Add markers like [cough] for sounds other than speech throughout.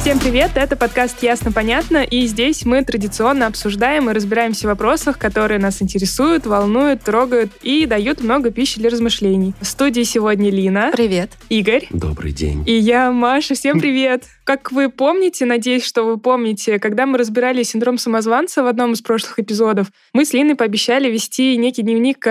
Всем привет, это подкаст «Ясно-понятно», и здесь мы традиционно обсуждаем и разбираемся в вопросах, которые нас интересуют, волнуют, трогают и дают много пищи для размышлений. В студии сегодня Лина, Привет. Игорь Добрый день. и я, Маша. Всем [laughs] привет! Как вы помните, надеюсь, что вы помните, когда мы разбирали синдром самозванца в одном из прошлых эпизодов, мы с Линой пообещали вести некий дневник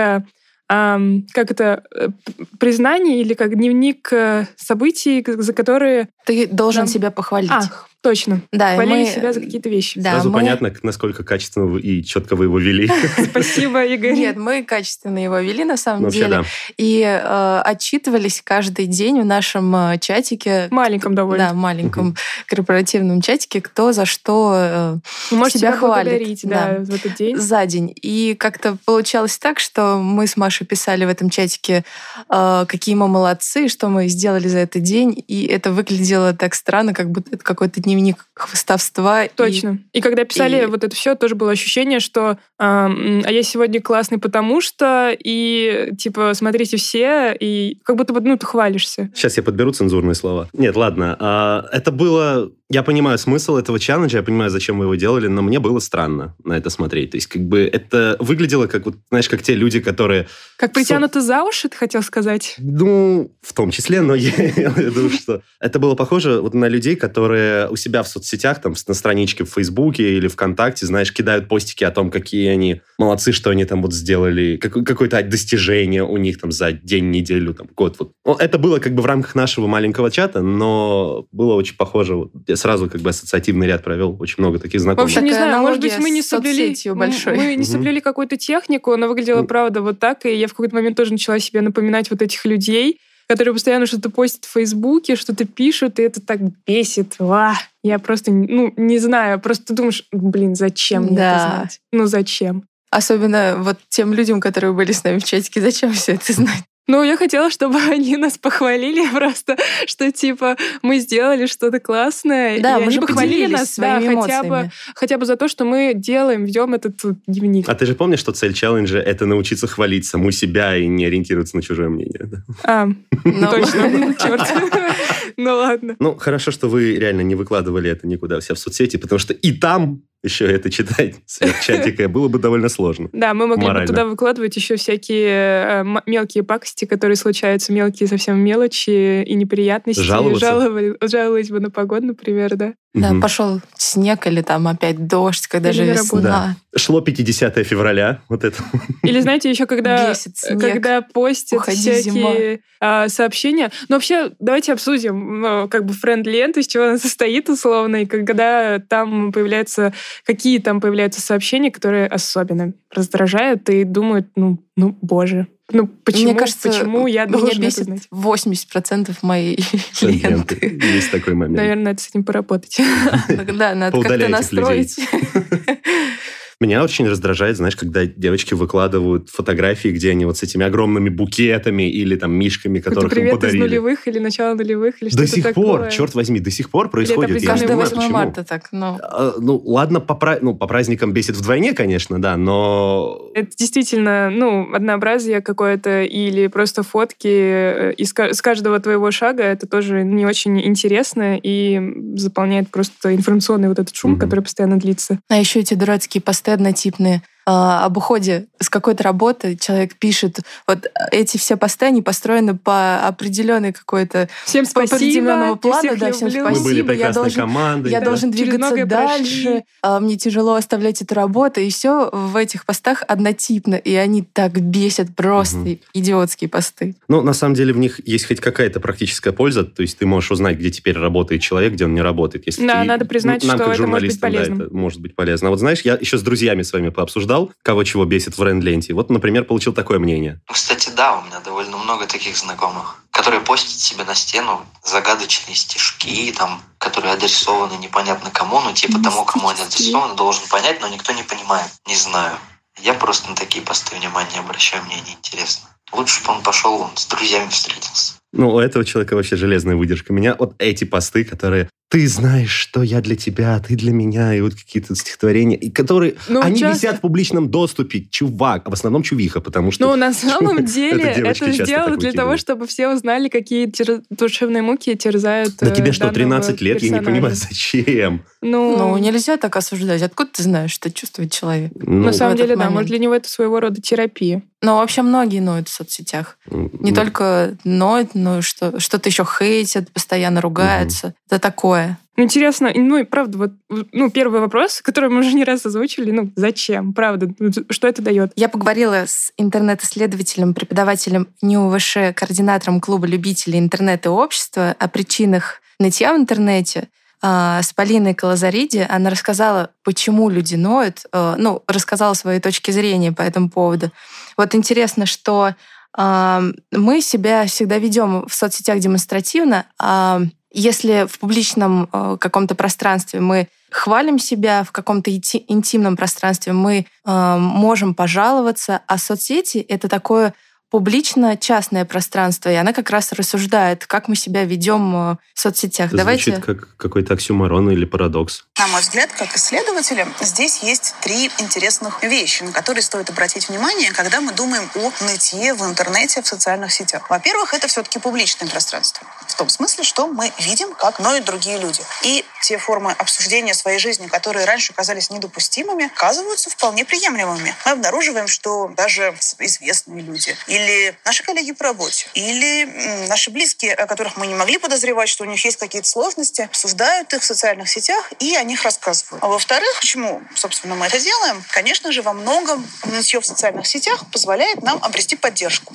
э, ам, как это, э, п- признаний или как дневник э, событий, за которые... Ты должен Нам- себя похвалить. А, точно. да, Хвалили мы- себя за какие-то вещи. Да, Сразу мы- понятно, насколько качественно и четко вы его вели. [laughs] Спасибо, Игорь. Нет, мы качественно его вели на самом Вообще, деле. да. И э, отчитывались каждый день в нашем э, чатике. Маленьком довольно. Да, маленьком корпоративном чатике, кто за что э, можете себя хвалит, да, да. в этот день. за день. И как-то получалось так, что мы с Машей писали в этом чатике, э, какие мы молодцы, что мы сделали за этот день. И это выглядело так странно, как будто это какой-то дневник хвостовства. И- Точно. И когда писали и- вот это все, тоже было ощущение, что а, м, а я сегодня классный, потому что и типа смотрите все, и как будто бы ну ты хвалишься. Сейчас я подберу цензурные слова. Нет, ладно. а, Это было... Я понимаю смысл этого челленджа, я понимаю, зачем вы его делали, но мне было странно на это смотреть. То есть, как бы это выглядело как, вот, знаешь, как те люди, которые... Как притянуты за уши, ты хотел сказать? Ну, в том числе, но [laughs] я, я думаю, что это было похоже вот на людей, которые у себя в соцсетях, там, на страничке в Фейсбуке или ВКонтакте, знаешь, кидают постики о том, какие они молодцы, что они там вот сделали, как- какое-то достижение у них там за день, неделю, там, год. Вот. Ну, Это было как бы в рамках нашего маленького чата, но было очень похоже. Вот Я сразу как бы ассоциативный ряд провел, очень много таких В знакомых. общем, не знаю, может быть, мы не соблюли, большой. мы не Мгм. соблюли какую-то технику, но выглядело, Ну. правда, вот так, и я в какой-то момент тоже начала себе напоминать вот этих людей, которые постоянно что-то постят в Фейсбуке, что-то пишут, и это так бесит. Ва! Я просто, ну, не знаю, просто думаешь, блин, зачем мне это Да. знать? Ну, зачем? Особенно вот тем людям, которые были с нами в чатике, зачем все это знать? Ну, я хотела, чтобы [laughs] они нас похвалили просто, что типа мы сделали что-то классное. Да, и мы они же похвалили нас, да, своими хотя бы, эмоциями. хотя бы за то, что мы делаем, ведем этот дневник. А ты же помнишь, что цель челленджа — это научиться хвалить саму себя и не ориентироваться на чужое мнение? да? А, Но- [laughs] точно, черт. [laughs] Ну ладно. Ну, хорошо, что вы реально не выкладывали это никуда у себя в соцсети, потому что и там еще это читать сверх [laughs] чатика было бы довольно сложно. Да, мы могли бы Морально. туда туда выкладывать еще всякие э, мелкие пакости, которые случаются, мелкие совсем мелочи и неприятности. Жаловаться. Жаловали- Жаловались бы на погоду, например, да. Да, Мгм. пошел снег или там опять дождь, когда Или же на весна. Шло 50 февраля, вот это. Или знаете, еще когда, Бесит снег. когда постят Уходи, всякие а, сообщения. Ну, вообще, давайте обсудим, ну, как бы френд-ленту, из чего она состоит условно, и когда там появляются, какие там появляются сообщения, которые особенно раздражают и думают, ну, ну, боже, ну, почему, Мне кажется, почему я меня должен это бесит знать? 80% моей [laughs] ленты. ленты. Есть такой момент. Наверное, надо с этим поработать. [laughs] Да, надо как-то настроить. [laughs] Меня очень раздражает, знаешь, когда девочки выкладывают фотографии, где они вот с этими огромными букетами или там мишками, которых им привет из подарили. нулевых или начало нулевых, или До что-то сих пор, такое. черт возьми, до сих пор происходит. это Я Каждое понимаю, 8 почему. марта так, но... А, Ну, ладно, по, пра- ну, по праздникам бесит вдвойне, конечно, да, но... Это действительно, ну, однообразие какое-то или просто фотки э, из с каждого твоего шага. Это тоже не очень интересно и заполняет просто информационный вот этот шум, Мгм. который постоянно длится. А еще эти дурацкие посты однотипные об уходе с какой-то работы человек пишет. Вот эти все посты, они построены по определенной какой-то Всем по определенному плану, да, всем люблю. Мы были спасибо, я прекрасной должен- командой. Я да. должен двигаться дальше. прошли. а, Мне тяжело оставлять эту работу. И все в этих постах однотипно. И они так бесят просто Мгм. идиотские посты. Ну, на самом деле в них есть хоть какая-то практическая польза, то есть ты можешь узнать, где теперь работает человек, где он не работает. Если Да, ты- надо признать, нам, что как это может быть журналистам, да, это может быть полезно. А вот знаешь, я еще с друзьями с вами пообсуждал, кого чего бесит в Ренленте. Вот, например, получил такое мнение. Ну, Кстати, да, у меня довольно много таких знакомых, которые постят себе на стену загадочные стишки, там, которые адресованы непонятно кому, ну, типа тому, кому они адресованы, должен понять, но никто не понимает. Не знаю. Я просто на такие посты внимания не обращаю, мне неинтересно. Лучше бы он пошел вон, с друзьями встретился. Ну, у этого человека вообще железная выдержка. Меня вот эти посты, которые ты знаешь, что я для тебя, ты для меня, и вот какие-то стихотворения, и которые, Ну, они часто- висят в публичном доступе, чувак, а в основном чувиха, потому что... Ну, на [laughs] самом деле, Это сделано для того, чтобы все узнали, какие душевные муки терзают Да э, тебе что, данного 13 лет? Я не понимаю, [laughs] зачем? Ну, Ну, нельзя так осуждать. Откуда ты знаешь, что чувствует человек? Ну, на самом деле, да, может, для него это своего рода терапия. Но вообще многие ноют в соцсетях. Не только ноют, но что, что-то еще хейтят, постоянно ругаются. Это такое. Ну, Интересно, ну и правда, вот, ну, первый вопрос, который мы уже не раз озвучили, ну, зачем, правда, ну, что это дает? Я поговорила с интернет-исследователем, преподавателем НИУВШ, координатором клуба любителей интернета и общества о причинах нытья в интернете а, с Полиной Калазариди. Она рассказала, почему люди ноют, а, ну, рассказала свои точки зрения по этому поводу. Вот интересно, что а, мы себя всегда ведем в соцсетях демонстративно, а если в публичном э, каком-то пространстве мы хвалим себя, в каком-то инти- интимном пространстве мы э, можем пожаловаться, а соцсети — это такое публично-частное пространство, и она как раз рассуждает, как мы себя ведем э, в соцсетях. Это Давайте... звучит как какой-то оксюмарон или парадокс. На мой взгляд, как исследователя, здесь есть три интересных вещи, на которые стоит обратить внимание, когда мы думаем о нытье в интернете, в социальных сетях. Во-первых, это все-таки публичное пространство. Том смысле, что мы видим, как ноют другие люди. И те формы обсуждения своей жизни, которые раньше казались недопустимыми, оказываются вполне приемлемыми. Мы обнаруживаем, что даже известные люди или наши коллеги по работе, или наши близкие, о которых мы не могли подозревать, что у них есть какие-то сложности, обсуждают их в социальных сетях и о них рассказывают. А во-вторых, почему, собственно, мы это делаем? Конечно же, во многом нытье в социальных сетях позволяет нам обрести поддержку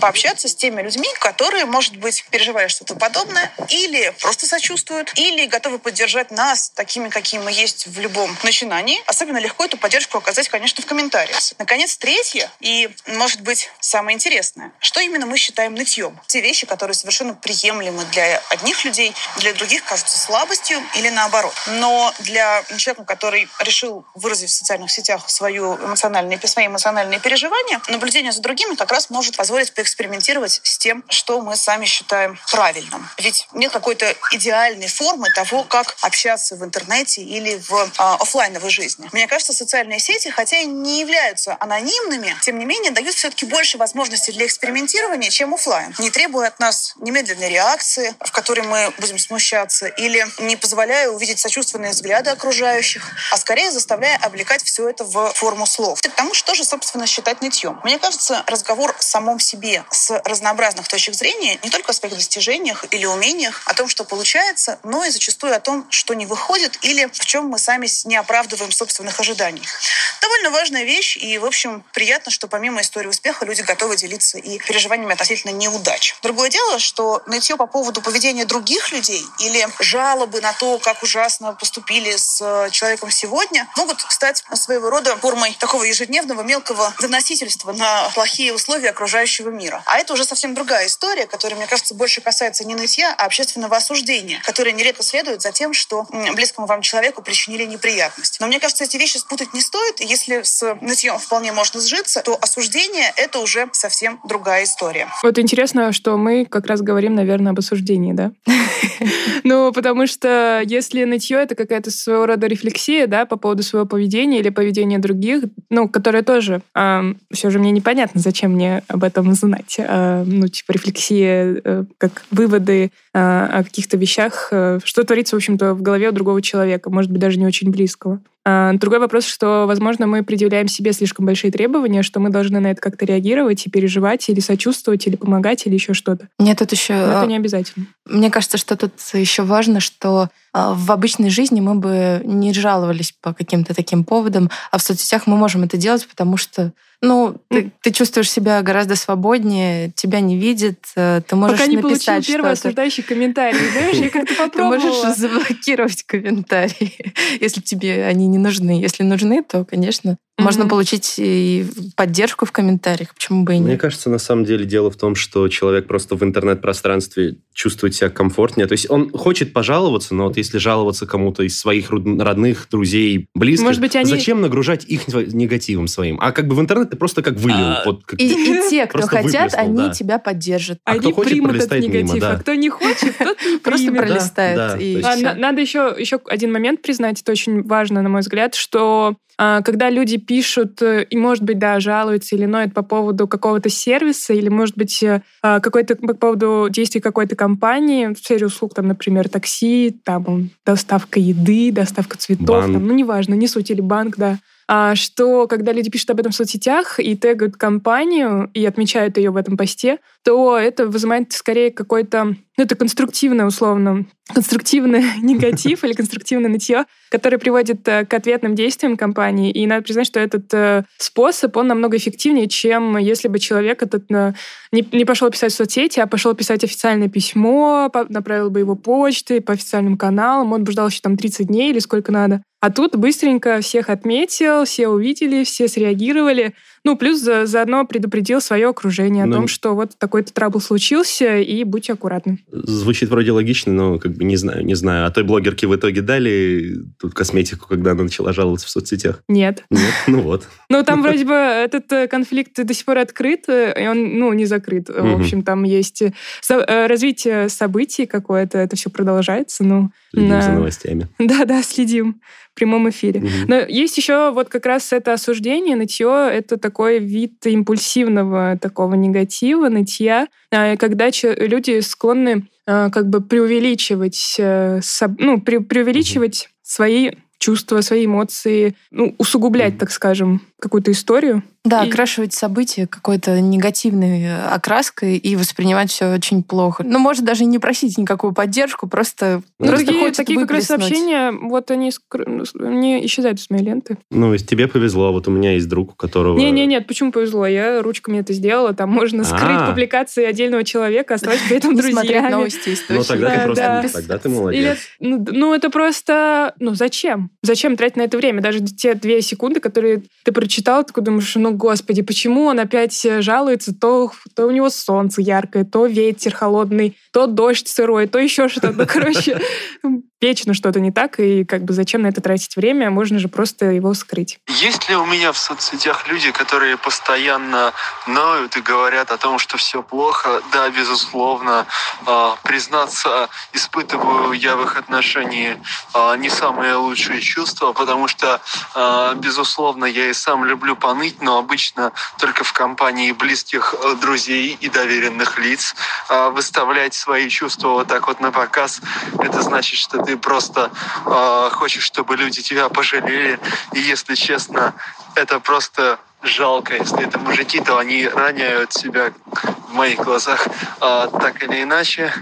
пообщаться с теми людьми, которые, может быть, переживали что-то подобное, или просто сочувствуют, или готовы поддержать нас такими, какие мы есть в любом начинании. Особенно легко эту поддержку оказать, конечно, в комментариях. Наконец, третье, и, может быть, самое интересное. Что именно мы считаем нытьем? Те вещи, которые совершенно приемлемы для одних людей, для других кажутся слабостью или наоборот. Но для человека, который решил выразить в социальных сетях свою эмоциональные, свои эмоциональные переживания, наблюдение за другими как раз может позволить поэкспериментировать с тем, что мы сами считаем правильным. Ведь нет какой-то идеальной формы того, как общаться в интернете или в а, офлайновой жизни. Мне кажется, социальные сети, хотя и не являются анонимными, тем не менее дают все-таки больше возможностей для экспериментирования, чем офлайн, не требуя от нас немедленной реакции, в которой мы будем смущаться, или не позволяя увидеть сочувственные взгляды окружающих, а скорее заставляя облекать все это в форму слов. К тому, что же, собственно, считать нытьем. Мне кажется, разговор в самом себе с разнообразных точек зрения, не только о своих достижениях или умениях, о том, что получается, но и зачастую о том, что не выходит или в чем мы сами не оправдываем собственных ожиданий. Довольно важная вещь, и, в общем, приятно, что помимо истории успеха люди готовы делиться и переживаниями относительно неудач. Другое дело, что нытье по поводу поведения других людей или жалобы на то, как ужасно поступили с э, человеком сегодня, могут стать своего рода формой такого ежедневного мелкого доносительства на плохие условия окружающего мира. А это уже совсем другая история, которая, мне кажется, больше касается не нытья, а общественного осуждения, которое нередко следует за тем, что близкому вам человеку причинили неприятность. Но мне кажется, эти вещи спутать не стоит. Если с нытьем вполне можно сжиться, то осуждение — это уже совсем другая история. Вот интересно, что мы как раз говорим, наверное, об осуждении, да? [laughs] Ну, потому что если нытье — это какая-то своего рода рефлексия, да, по поводу своего поведения или поведения других, ну, которая тоже... все же мне непонятно, зачем мне об этом знать. А, ну, типа рефлексия, э, как выводы а, о каких-то вещах, э, что творится, в общем-то, в голове у другого человека, может быть, даже не очень близкого. А, Другой вопрос, что, возможно, мы предъявляем себе слишком большие требования, что мы должны на это как-то реагировать и переживать, или сочувствовать, или помогать, или еще что-то. Мне тут еще... Но это не обязательно. Мне кажется, что тут еще важно, что а, в обычной жизни мы бы не жаловались по каким-то таким поводам, а в соцсетях мы можем это делать, потому что ну, ты, ты чувствуешь себя гораздо свободнее, тебя не видят, э, ты можешь Пока не получил написать первый что-то. осуждающий комментарий, знаешь, я как-то [laughs] Ты попробовала. можешь заблокировать комментарии, [laughs] если тебе они не нужны. Если нужны, то, конечно, Можно получить и поддержку в комментариях, почему бы и Мне нет. кажется, на самом деле дело в том, что человек просто в интернет-пространстве чувствует себя комфортнее. То есть он хочет пожаловаться, но вот если жаловаться кому-то из своих родных, друзей, близких, Может быть, они- зачем нагружать их негативом своим? А как бы в интернет ты просто как вылил. А, вот как- И, и [laughs] те, кто хотят, они да. тебя поддержат. А кто Они хочет, примут этот пролистает мимо, негатив, да. а кто не хочет, тот не [laughs] Просто пролистает. да, и А, Надо еще, еще один момент признать, это очень важно, на мой взгляд, что а, когда люди пишут э, и, может быть, да, жалуются или ноют по поводу какого-то сервиса, или, может быть, э, а, какой-то по поводу действий какой-то компании в сфере услуг, там, например, такси, там, доставка еды, доставка цветов, Банк. там, ну, неважно, не суть, или банк, да, а, что когда люди пишут об этом в соцсетях и тегают компанию и отмечают ее в этом посте, то это вызывает скорее какой-то, это конструктивное, условно, конструктивный [laughs] негатив или конструктивное нытье, которое приводит э, к ответным действиям компании. И надо признать, что этот э, способ, он намного эффективнее, чем если бы человек этот э, не, не пошел писать в соцсети, а пошел писать официальное письмо, направил бы его почтой по официальным каналам, он бы ждал еще там 30 дней или сколько надо. А тут быстренько всех отметил, все увидели, все среагировали. Ну, плюс за- заодно предупредил свое окружение о Ну, том, что вот такой-то трабл случился, и будьте аккуратны. Звучит вроде логично, но как бы не знаю, не знаю. А той блогерке в итоге дали тут косметику, когда она начала жаловаться в соцсетях? Нет. Нет? Ну вот. Ну, там вроде бы этот э, конфликт до сих пор открыт, э, и он, ну, не закрыт. В общем, там есть э, развитие событий какое-то, это все продолжается. Ну, Следим за новостями. [laughs] да-да, следим в прямом эфире. Но есть еще вот как раз это осуждение, нытье, это такой вид импульсивного такого негатива, нытья, когда че- люди склонны а, как бы преувеличивать, э, ну, пре- преувеличивать свои чувства, свои эмоции, ну, усугублять, так скажем, какую-то историю. Да, И- окрашивать события какой-то негативной э, окраской и воспринимать все очень плохо. Ну, может даже и не просить никакую поддержку, просто, Ну, Ну, просто такие, такие как раз сообщения, вот они, скр- они исчезают из моей ленты. Ну, если тебе повезло, вот у меня есть друг, у которого... Не-не, нет, почему повезло? Я ручками это сделала. Там можно скрыть А. публикации отдельного человека, оставаться при этом [laughs] Не смотреть друзьями. новости Ну, тогда Да, ты просто... да. Тогда ты Или, молодец. ну, д- ну, это просто... Ну, зачем? Зачем тратить на это время? Даже те две секунды, которые ты прочитал, ты такой думаешь, ну, господи, почему он опять э, жалуется? То, то у него солнце яркое, то ветер холодный, то дождь сырой, то еще что-то. Ну, короче, [laughs] вечно что-то не так, и как бы зачем на это тратить время? Можно же просто его скрыть. Есть ли у меня в соцсетях люди, которые постоянно ноют и говорят о том, что все плохо? Да, безусловно. А, признаться, испытываю я в их отношении а, не самые лучшие чувства, потому что, а, безусловно, я и сам люблю поныть, но обычно только в компании близких э, друзей и доверенных лиц. Выставлять свои чувства вот так вот на показ, это значит, что ты просто а, хочешь, чтобы люди тебя пожалели. И если честно, это просто жалко. Если это мужики, то они роняют себя в моих глазах а, так или иначе.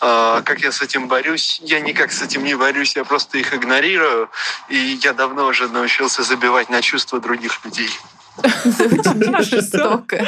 А, как я с этим борюсь? Я никак с этим не борюсь, я просто их игнорирую. И я давно уже научился забивать на чувства других людей. Очень жестоко.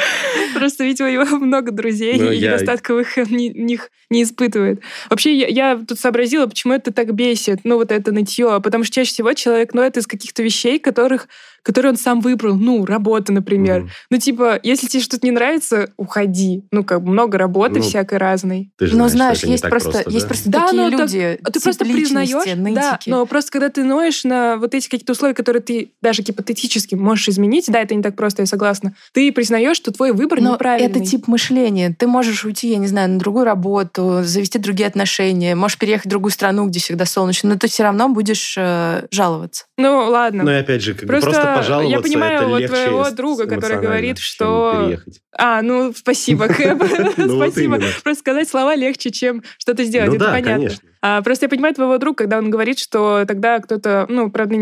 Просто, видимо, у него много друзей, Ну, и я- недостатков их ни- них не испытывает. Вообще, я, я тут сообразила, почему это так бесит, ну, вот это нытье. Потому что чаще всего человек ноет из каких-то вещей, которых, которые он сам выбрал. Ну, работа, например. Мгм. Ну, типа, если тебе что-то не нравится, уходи. Ну, как бы много работы Ну, всякой разной. Ты же Но знаешь, что знаешь, есть так просто, есть да? просто Да, такие ну, так- люди, А ты просто признаешь, да, нытики. но просто когда ты ноешь на вот эти какие-то условия, которые ты даже гипотетически можешь изменить, да, это не так просто, я согласна, ты признаешь, что твой выбор Но неправильный. это тип мышления. Ты можешь уйти, я не знаю, на другую работу, завести другие отношения, можешь переехать в другую страну, где всегда солнечно, но ты все равно будешь э, жаловаться. Ну, ладно. Ну и опять же, как бы Просто просто, я пожаловаться, понимаю это вот твоего друга, который говорит, что- переехать. А, ну, спасибо, Кэп. [laughs] [laughs] Ну, Спасибо. Просто сказать слова легче, чем что-то сделать. Ну это да, понятно. конечно. А, просто я понимаю твоего друга, когда он говорит, что тогда кто-то, ну, правда, это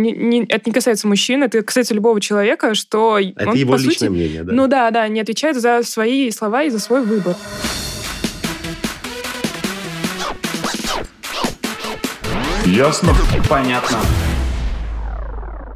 не касается мужчин, это касается любого человека, что Это его личное мнение, да. ну да, да, не отвечает за свои слова и за свой выбор. Ясно? Понятно.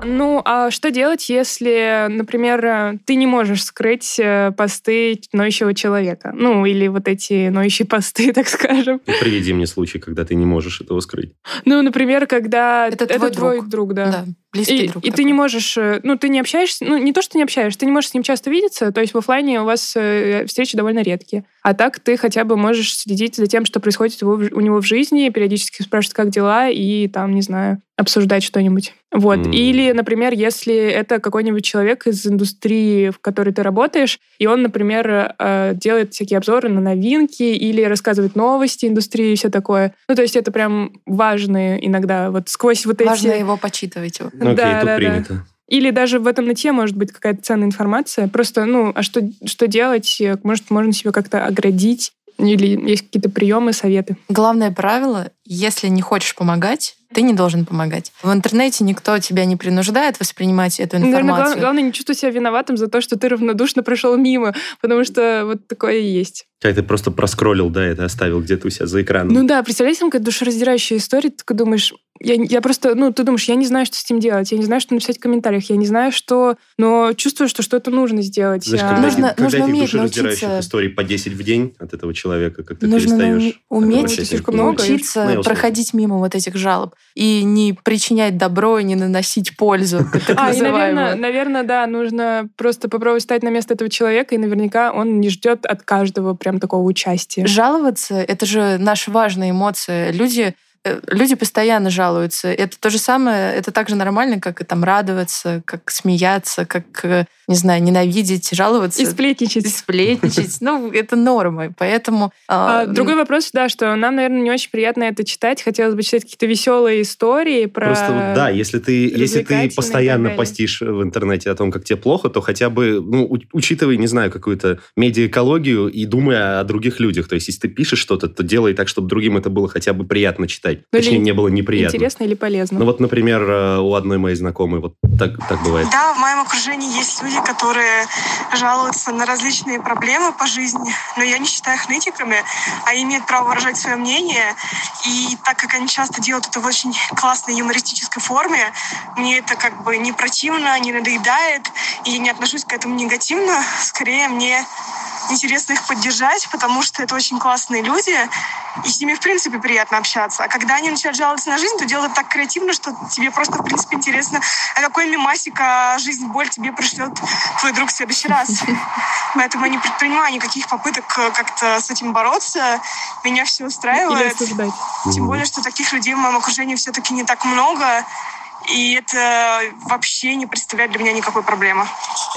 Ну, а что делать, если, например, э, ты не можешь скрыть э, посты ноющего человека? Ну, или вот эти ноющие посты, [laughs] так скажем. Ну, Приведи мне случай, когда ты не можешь этого скрыть. Ну, например, когда Это это, твой твой друг. друг, да. Да. Близкие И, друг и ты не можешь, э, ну, ты не общаешься, ну, не то, что не общаешься, ты не можешь с ним часто видеться, то есть в офлайне у вас э, встречи довольно редкие. А так ты хотя бы можешь следить за тем, что происходит у, его- у него в жизни, периодически спрашивать, как дела, и там, не знаю, обсуждать что-нибудь. Вот. М. Или, например, если это какой-нибудь человек из индустрии, в которой ты работаешь, и он, например, э, делает всякие обзоры на новинки или рассказывает новости индустрии и все такое. Ну, то есть это прям важные иногда вот сквозь вот Важно эти... его почитывать. Ну, Окей, Да, тут да, да. принято. Или даже в этом нате может быть какая-то ценная информация. Просто, ну, а что, что делать? Может, можно себя как-то оградить? Или есть какие-то приемы, советы? Главное правило, если не хочешь помогать, ты не должен помогать. В интернете никто тебя не принуждает воспринимать эту Наверное, информацию. главное, главное не чувствовать себя виноватым за то, что ты равнодушно прошел мимо, потому что вот такое и есть. Как ты просто проскроллил, да, это оставил где-то у себя за экраном. Ну да, представляете, там какая-то душераздирающая история, ты такой думаешь, я, я просто, ну, ты думаешь, я не знаю, что с этим делать, я не знаю, что написать в комментариях, я не знаю, что... Но чувствую, что что-то нужно сделать. Знаешь, когда, Нужно- когда нужно этих уметь душераздирающих научиться- историй по 10 в день от этого человека, как ты Нужно перестаешь нау- уметь слишком много, научиться Я услышал. проходить мимо вот этих жалоб и не причинять добро и не наносить пользу, [laughs] так А, и, наверное, наверное, да, нужно просто попробовать стать на место этого человека, и наверняка он не ждет от каждого прям такого участия. Жаловаться — это же наша важная эмоция. Люди э, Люди постоянно жалуются. Это то же самое, это так же нормально, как и там радоваться, как смеяться, как, э, не знаю, ненавидеть, жаловаться. И сплетничать. и сплетничать. Ну, это нормы. Поэтому... А, а, другой вопрос, да, что нам, наверное, не очень приятно это читать. Хотелось бы читать какие-то веселые истории про... Просто да, если ты, если ты постоянно постишь в интернете о том, как тебе плохо, то хотя бы, ну, учитывай, не знаю, какую-то медиаэкологию и думай о других людях. То есть, если ты пишешь что-то, то делай так, чтобы другим это было хотя бы приятно читать. Ну, или Точнее, не было неприятно. Интересно или полезно. Ну вот, например, э, у одной моей знакомой вот так, так бывает. Да, в моем окружении есть люди, которые жалуются на различные проблемы по жизни, но я не считаю их нытиками, а имеют право выражать свое мнение. И так как они часто делают это в очень классной юмористической форме, мне это как бы не противно, не надоедает, и я не отношусь к этому негативно. Скорее, мне интересно их поддержать, потому что это очень классные люди, и с ними, в принципе, приятно общаться. А когда они начинают жаловаться на жизнь, то делают так креативно, что тебе просто, в принципе, интересно, а какой мимасик а жизнь боль тебе пришлет твой друг в следующий раз. [laughs] Поэтому я не предпринимаю никаких попыток э, как-то с этим бороться. Меня все устраивает. Тем более, что таких людей в моем окружении все-таки не так много. И это вообще не представляет для меня никакой проблемы.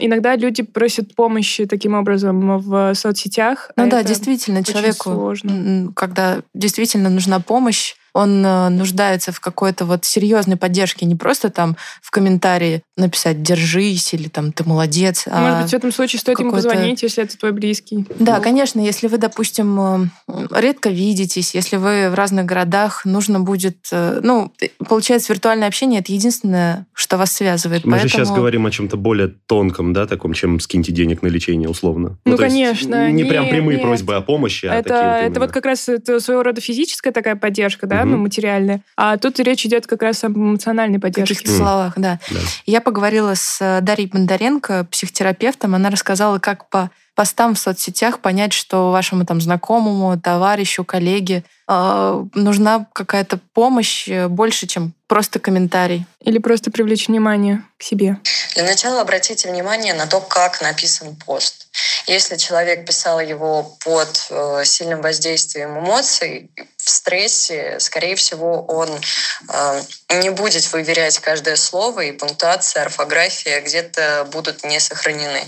Иногда люди просят помощи таким образом в соцсетях. Ну а да, действительно, человеку, сложно. когда действительно нужна помощь, он э, нуждается в какой-то вот серьезной поддержке, не просто там в комментарии написать «держись» или там «ты молодец», а Может быть, в этом случае стоит ему позвонить, если это твой близкий. Да, Ну, конечно, если вы, допустим, э, редко видитесь, если вы в разных городах, нужно будет... э, Ну, получается, виртуальное общение — это единственное, что вас связывает. Мы же Поэтому- сейчас говорим о чем-то более тонком, да, таком, чем скиньте денег на лечение, условно. Ну, есть конечно, Не прям нет, прямые нет. просьбы о помощи, а Это, такие вот это именно. вот как раз это своего рода физическая такая поддержка, да. Ну, материальная. А тут речь идет как раз об эмоциональной поддержке. каких-то словах, да. Да. Я поговорила с э, Дарьей Бондаренко, психотерапевтом. Она рассказала, как по постам в соцсетях понять, что вашему там знакомому, товарищу, коллеге э, нужна какая-то помощь э, больше, чем просто комментарий. Или просто привлечь внимание к себе. Для начала обратите внимание на то, как написан пост. Если человек писал его под э, сильным воздействием эмоций, в стрессе, скорее всего, он э, не будет выверять каждое слово, и пунктуация, орфография где-то будут не сохранены.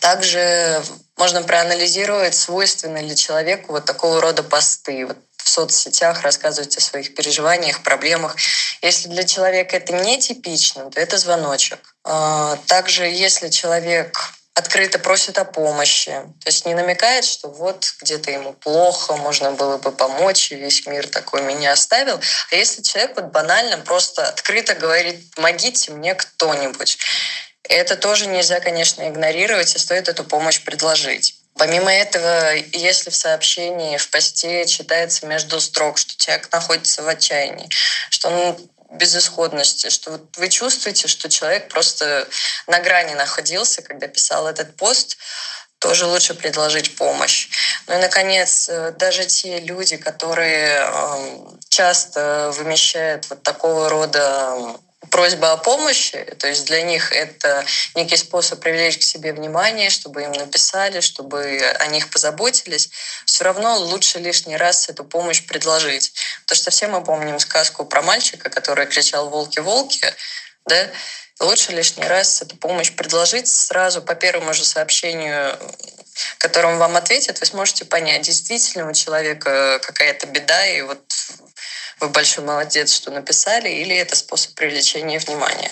Также можно проанализировать, свойственны ли человеку вот такого рода посты. Вот в соцсетях рассказывать о своих переживаниях, проблемах. Если для человека это не типично, то это звоночек. А, Также, если человек открыто просит о помощи, то есть не намекает, что вот где-то ему плохо, можно было бы помочь, и весь мир такой меня оставил. А если человек вот банально просто открыто говорит, помогите мне кто-нибудь, это тоже нельзя, конечно, игнорировать, и стоит эту помощь предложить. Помимо этого, если в сообщении, в посте читается между строк, что человек находится в отчаянии, что он безысходности, что вот вы чувствуете, что человек просто на грани находился, когда писал этот пост, тоже лучше предложить помощь. Ну и, наконец, э, даже те люди, которые эм, часто вымещают вот такого рода просьба о помощи, то есть для них это некий способ привлечь к себе внимание, чтобы им написали, чтобы о них позаботились, все равно лучше лишний раз эту помощь предложить. Потому что все мы помним сказку про мальчика, который кричал «волки-волки», да? Лучше лишний раз эту помощь предложить сразу по первому же сообщению, которым вам ответят, вы сможете понять, действительно у человека какая-то беда, и вот вы большой молодец, что написали, или это способ привлечения внимания.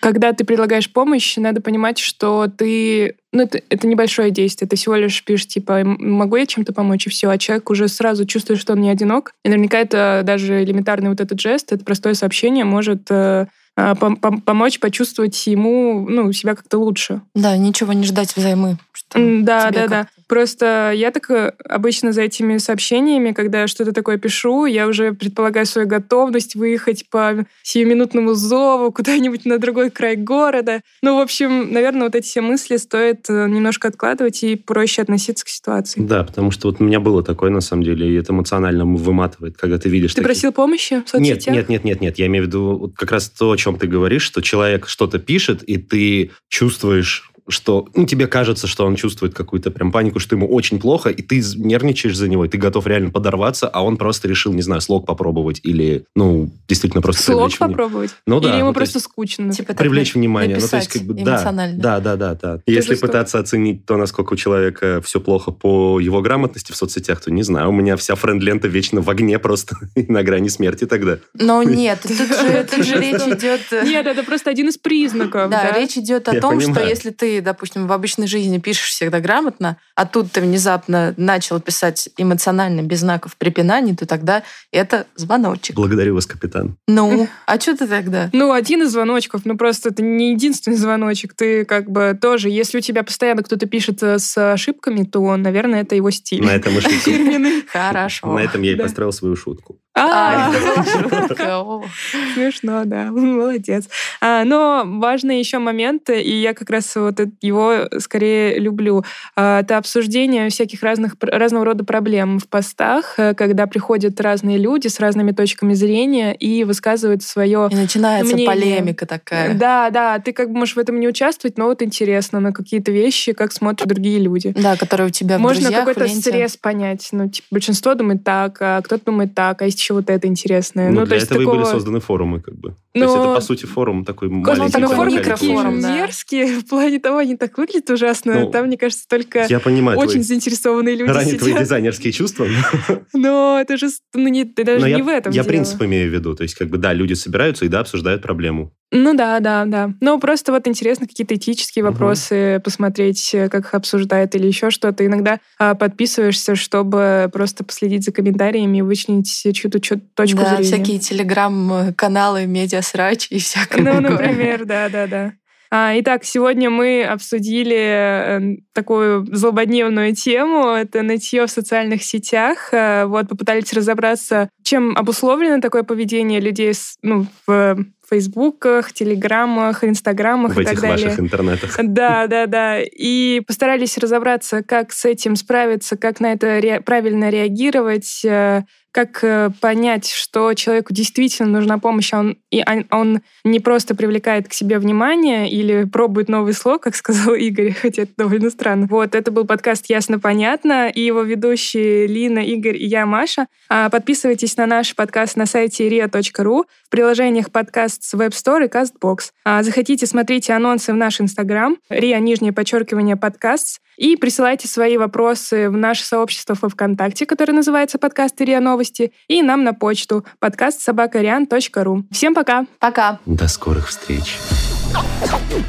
Когда ты предлагаешь помощь, надо понимать, что ты... Ну, это, это небольшое действие. Ты всего лишь пишешь, типа, могу я чем-то помочь, и все. А человек уже сразу чувствует, что он не одинок. И наверняка это даже элементарный вот этот жест, это простое сообщение может э, помочь почувствовать ему ну, себя как-то лучше. Да, ничего не ждать взаймы. Да, да, да. Просто я так э, обычно за этими сообщениями, когда я что-то такое пишу, я уже предполагаю свою готовность выехать по сиюминутному зову куда-нибудь на другой край города. Ну, в общем, наверное, вот эти все мысли стоит э, немножко откладывать и проще относиться к ситуации. Да, потому что вот у меня было такое, на самом деле, и это эмоционально выматывает, когда ты видишь... Ты такие... просил помощи в соцсетях? Нет, нет, нет, нет, нет. Я имею в виду вот как раз то, о чем ты говоришь, что человек что-то пишет, и ты чувствуешь что ну, тебе кажется, что он чувствует какую-то прям панику, что ему очень плохо, и ты нервничаешь за него, и ты готов реально подорваться, а он просто решил, не знаю, слог попробовать или, ну, действительно просто слог привлечь попробовать? Ну да. Или ему ну, просто есть, скучно? Типа привлечь внимание. Ну, то есть, как бы, да, да, да, да, да. Если пытаться оценить то, насколько у человека все плохо по его грамотности в соцсетях, то не знаю, у меня вся френд-лента вечно в огне просто [laughs] на грани смерти тогда. Но [laughs] нет, тут же, тут же [laughs] речь идет... Нет, это просто один из признаков. Да, речь идет о том, что если ты допустим, в обычной жизни пишешь всегда грамотно, а тут ты внезапно начал писать эмоционально, без знаков препинаний, то тогда это звоночек. Благодарю вас, капитан. Ну, [laughs] а что ты тогда? Ну, один из звоночков, ну просто это не единственный звоночек. Ты как бы тоже, если у тебя постоянно кто-то пишет э, с ошибками, то, наверное, это его стиль. На этом и [laughs] Хорошо. На этом я и построил свою шутку. А, [laughs] Смешно, да, [laughs] молодец. А, но важный еще момент, и я как раз вот его скорее люблю, а, это обсуждение всяких разных разного рода проблем в постах, э, когда приходят разные люди с разными точками зрения и высказывают свое И начинается мнение. полемика такая. Да, да, ты как бы можешь в этом не участвовать, но вот интересно на какие-то вещи, как смотрят другие люди. Да, которые у тебя в Можно какой-то срез понять. Ну, типа, большинство думает так, а кто-то думает так, а есть вот это интересное. Ну, ну для этого такого... и были созданы форумы, как бы. Но... То есть это, по сути, форум такой маленький. Ну, форум микрофорум, да. мерзкие, в плане того, они так выглядят ужасно. Ну, Там, мне кажется, только я понимаю, очень твои... заинтересованные люди Ранее сидят. твои дизайнерские чувства. [laughs] Но это же ну, не, даже Но не я, в этом Я дело. принцип имею в виду. То есть, как бы, да, люди собираются и, да, обсуждают проблему. Ну да, да, да. Но просто вот интересно какие-то этические вопросы угу. посмотреть, как их обсуждают или еще что-то. Иногда а, подписываешься, чтобы просто последить за комментариями и вычленить чью-то точку да, зрения. всякие телеграм-каналы, медиасрач и всякое Ну, такое. например, да, да, да. А, итак, сегодня мы обсудили э, такую злободневную тему. Это нытье в социальных сетях. Э, вот, попытались разобраться, чем обусловлено такое поведение людей ну, в фейсбуках, телеграммах, инстаграмах в и так далее. В этих ваших интернетах. Да, да, да. И постарались разобраться, как с этим справиться, как на это ре- правильно реагировать, э, как понять, что человеку действительно нужна помощь, а он, и он не просто привлекает к себе внимание или пробует новый слог, как сказал [laughs] Игорь, хотя это довольно странно. Вот, это был подкаст «Ясно-понятно», и его ведущие Лина, Игорь и я, Маша. А, подписывайтесь на наш подкаст на сайте ria.ru, в приложениях подкаст с Web Store и CastBox. А, захотите, смотрите анонсы в наш Инстаграм, ria, нижнее подчеркивание, подкаст, и присылайте свои вопросы в наше сообщество во ВКонтакте, которое называется «Подкаст РИА Новости», и нам на почту подкаст собакариан.ру. Всем пока! Пока! До скорых встреч!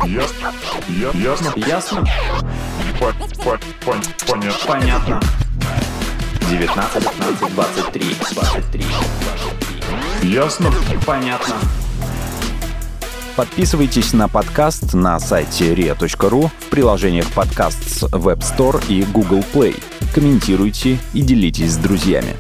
Ясно? Ясно? Ясно? По- по- пон- Понятно. Понятно. 19, 15, 23, 23, 23. Ясно? Понятно. Подписывайтесь на подкаст на сайте ria.ru в приложениях подкаст с Web Store и Google Play. Комментируйте и делитесь с друзьями.